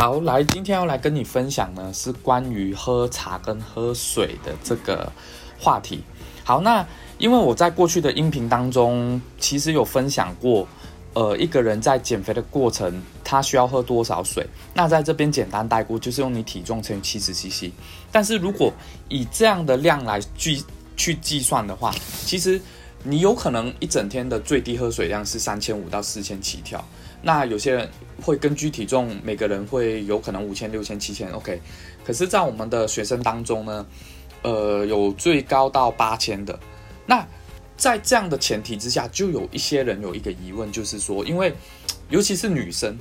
好，来，今天要来跟你分享呢，是关于喝茶跟喝水的这个话题。好，那因为我在过去的音频当中，其实有分享过，呃，一个人在减肥的过程，他需要喝多少水？那在这边简单带过，就是用你体重乘以七十 CC。但是如果以这样的量来计去计算的话，其实你有可能一整天的最低喝水量是三千五到四千起跳。那有些人会根据体重，每个人会有可能五千、六千、七千，OK。可是，在我们的学生当中呢，呃，有最高到八千的。那在这样的前提之下，就有一些人有一个疑问，就是说，因为尤其是女生，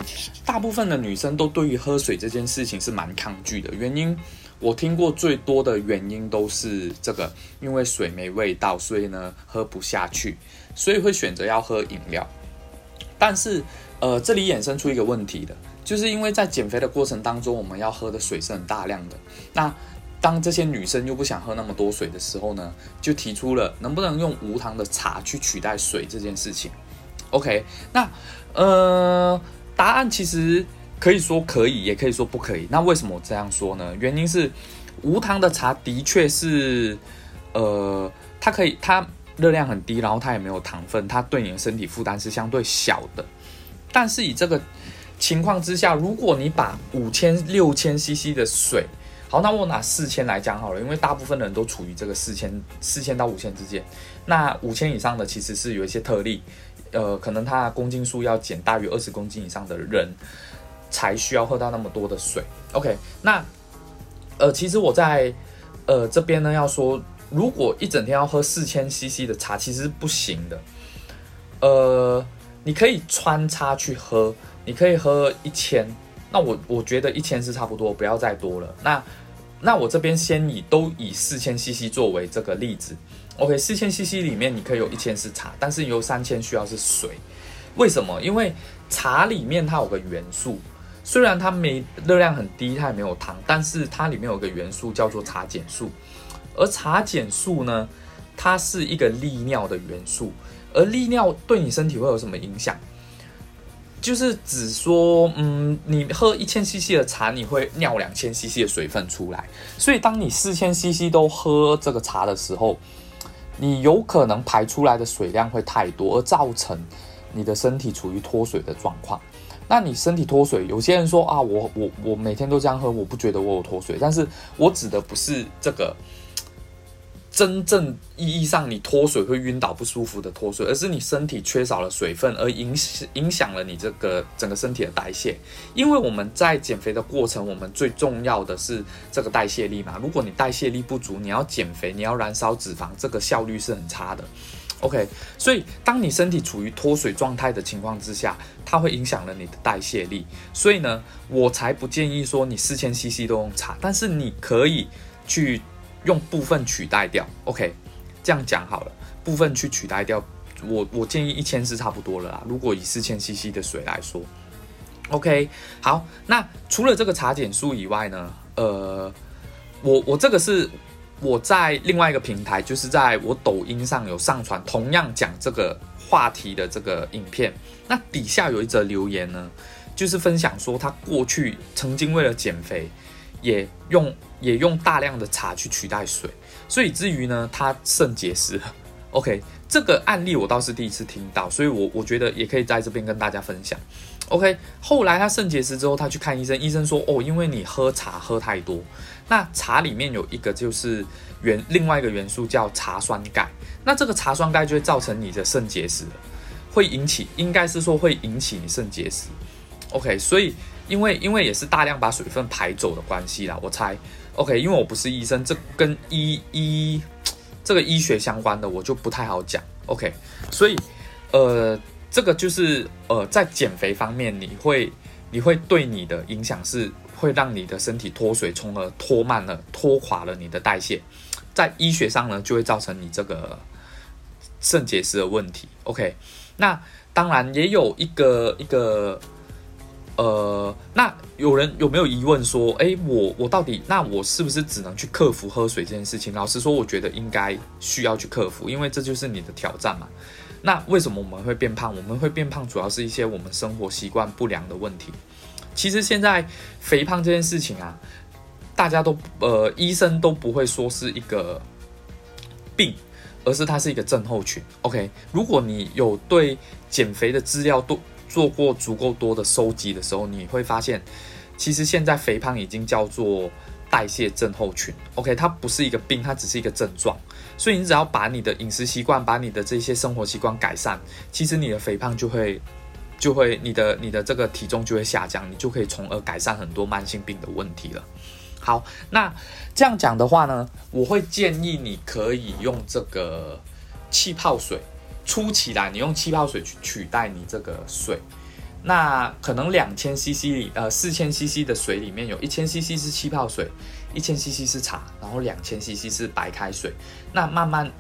大部分的女生都对于喝水这件事情是蛮抗拒的。原因我听过最多的原因都是这个，因为水没味道，所以呢喝不下去，所以会选择要喝饮料。但是，呃，这里衍生出一个问题的，就是因为在减肥的过程当中，我们要喝的水是很大量的。那当这些女生又不想喝那么多水的时候呢，就提出了能不能用无糖的茶去取代水这件事情。OK，那呃，答案其实可以说可以，也可以说不可以。那为什么我这样说呢？原因是无糖的茶的确是，呃，它可以它。热量很低，然后它也没有糖分，它对你的身体负担是相对小的。但是以这个情况之下，如果你把五千、六千 CC 的水，好，那我拿四千来讲好了，因为大部分人都处于这个四千、四千到五千之间。那五千以上的其实是有一些特例，呃，可能它公斤数要减大于二十公斤以上的人，才需要喝到那么多的水。OK，那呃，其实我在呃这边呢要说。如果一整天要喝四千 CC 的茶，其实不行的。呃，你可以穿插去喝，你可以喝一千。那我我觉得一千是差不多，不要再多了。那那我这边先以都以四千 CC 作为这个例子。OK，四千 CC 里面你可以有一千是茶，但是有三千需要是水。为什么？因为茶里面它有个元素，虽然它没热量很低，它也没有糖，但是它里面有个元素叫做茶碱素。而茶碱素呢，它是一个利尿的元素，而利尿对你身体会有什么影响？就是只说，嗯，你喝一千 CC 的茶，你会尿两千 CC 的水分出来，所以当你四千 CC 都喝这个茶的时候，你有可能排出来的水量会太多，而造成你的身体处于脱水的状况。那你身体脱水，有些人说啊，我我我每天都这样喝，我不觉得我有脱水，但是我指的不是这个。真正意义上，你脱水会晕倒不舒服的脱水，而是你身体缺少了水分，而影影响了你这个整个身体的代谢。因为我们在减肥的过程，我们最重要的是这个代谢力嘛。如果你代谢力不足，你要减肥，你要燃烧脂肪，这个效率是很差的。OK，所以当你身体处于脱水状态的情况之下，它会影响了你的代谢力。所以呢，我才不建议说你四千 CC 都用茶，但是你可以去。用部分取代掉，OK，这样讲好了，部分去取代掉，我我建议一千是差不多了啦。如果以四千 CC 的水来说，OK，好，那除了这个茶碱素以外呢，呃，我我这个是我在另外一个平台，就是在我抖音上有上传同样讲这个话题的这个影片，那底下有一则留言呢，就是分享说他过去曾经为了减肥。也用也用大量的茶去取代水，所以至于呢，他肾结石。OK，这个案例我倒是第一次听到，所以我我觉得也可以在这边跟大家分享。OK，后来他肾结石之后，他去看医生，医生说哦，因为你喝茶喝太多，那茶里面有一个就是元另外一个元素叫茶酸钙，那这个茶酸钙就会造成你的肾结石，会引起应该是说会引起你肾结石。OK，所以。因为因为也是大量把水分排走的关系啦，我猜，OK，因为我不是医生，这跟医医这个医学相关的我就不太好讲，OK，所以呃，这个就是呃在减肥方面，你会你会对你的影响是会让你的身体脱水，从而拖慢了、拖垮了你的代谢，在医学上呢就会造成你这个肾结石的问题，OK，那当然也有一个一个。呃，那有人有没有疑问说，哎，我我到底那我是不是只能去克服喝水这件事情？老实说，我觉得应该需要去克服，因为这就是你的挑战嘛。那为什么我们会变胖？我们会变胖，主要是一些我们生活习惯不良的问题。其实现在肥胖这件事情啊，大家都呃医生都不会说是一个病，而是它是一个症候群。OK，如果你有对减肥的资料都做过足够多的收集的时候，你会发现，其实现在肥胖已经叫做代谢症候群。OK，它不是一个病，它只是一个症状。所以你只要把你的饮食习惯，把你的这些生活习惯改善，其实你的肥胖就会。就会你的你的这个体重就会下降，你就可以从而改善很多慢性病的问题了。好，那这样讲的话呢，我会建议你可以用这个气泡水，初期来你用气泡水去取代你这个水。那可能两千 CC 里呃四千 CC 的水里面有一千 CC 是气泡水，一千 CC 是茶，然后两千 CC 是白开水。那慢慢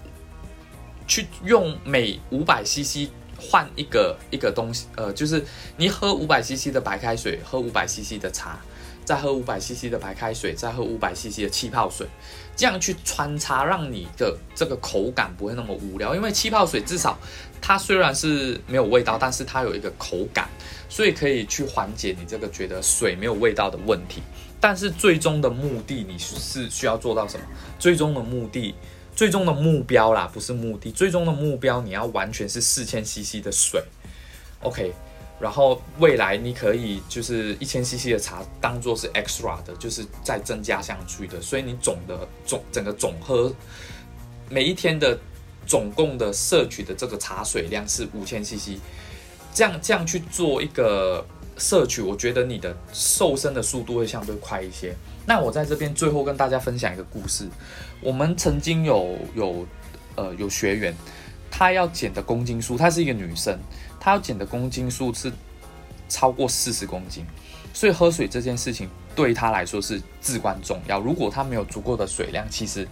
去用每五百 CC。换一个一个东西，呃，就是你喝五百 CC 的白开水，喝五百 CC 的茶，再喝五百 CC 的白开水，再喝五百 CC 的气泡水，这样去穿插，让你的这个口感不会那么无聊。因为气泡水至少它虽然是没有味道，但是它有一个口感，所以可以去缓解你这个觉得水没有味道的问题。但是最终的目的，你是需要做到什么？最终的目的。最终的目标啦，不是目的。最终的目标，你要完全是四千 CC 的水，OK。然后未来你可以就是一千 CC 的茶当做是 extra 的，就是再增加上去的。所以你总的总整个总喝每一天的总共的摄取的这个茶水量是五千 CC，这样这样去做一个摄取，我觉得你的瘦身的速度会相对快一些。那我在这边最后跟大家分享一个故事。我们曾经有有呃有学员，她要减的公斤数，她是一个女生，他要减的公斤数是超过四十公斤，所以喝水这件事情对他来说是至关重要。如果他没有足够的水量，其实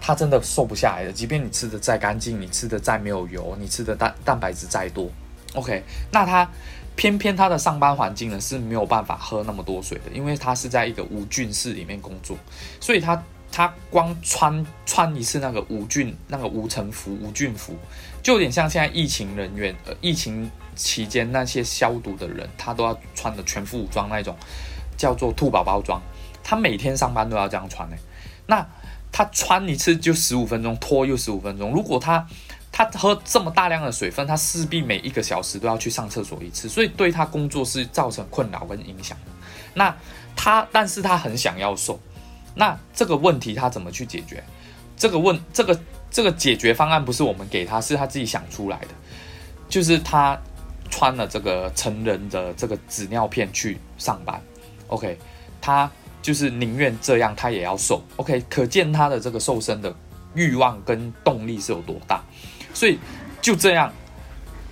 他真的瘦不下来的。即便你吃的再干净，你吃的再没有油，你吃的蛋蛋白质再多，OK，那他。偏偏他的上班环境呢是没有办法喝那么多水的，因为他是在一个无菌室里面工作，所以他他光穿穿一次那个无菌那个无尘服无菌服，就有点像现在疫情人员呃疫情期间那些消毒的人，他都要穿的全副武装那种，叫做兔宝宝装，他每天上班都要这样穿呢。那他穿一次就十五分钟，脱又十五分钟，如果他。他喝这么大量的水分，他势必每一个小时都要去上厕所一次，所以对他工作是造成困扰跟影响。那他，但是他很想要瘦，那这个问题他怎么去解决？这个问，这个这个解决方案不是我们给他，是他自己想出来的，就是他穿了这个成人的这个纸尿片去上班。OK，他就是宁愿这样，他也要瘦。OK，可见他的这个瘦身的欲望跟动力是有多大。所以就这样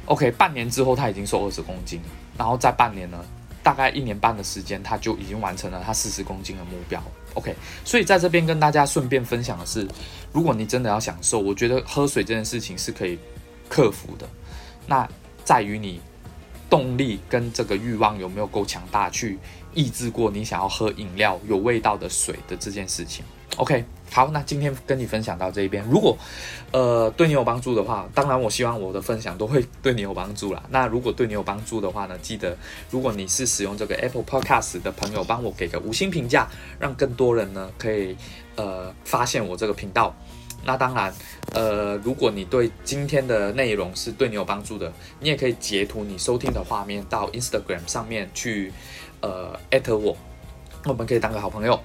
，OK，半年之后他已经瘦二十公斤，然后在半年呢，大概一年半的时间，他就已经完成了他四十公斤的目标，OK。所以在这边跟大家顺便分享的是，如果你真的要享受，我觉得喝水这件事情是可以克服的，那在于你动力跟这个欲望有没有够强大，去抑制过你想要喝饮料有味道的水的这件事情，OK。好，那今天跟你分享到这一边，如果，呃，对你有帮助的话，当然我希望我的分享都会对你有帮助啦。那如果对你有帮助的话呢，记得如果你是使用这个 Apple Podcast 的朋友，帮我给个五星评价，让更多人呢可以呃发现我这个频道。那当然，呃，如果你对今天的内容是对你有帮助的，你也可以截图你收听的画面到 Instagram 上面去，呃，艾特我，我们可以当个好朋友。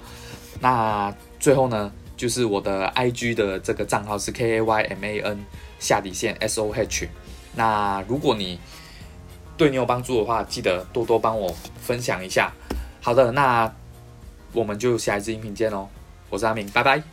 那最后呢？就是我的 I G 的这个账号是 K A Y M A N 下底线 S O H。那如果你对你有帮助的话，记得多多帮我分享一下。好的，那我们就下一次音频见喽。我是阿明，拜拜。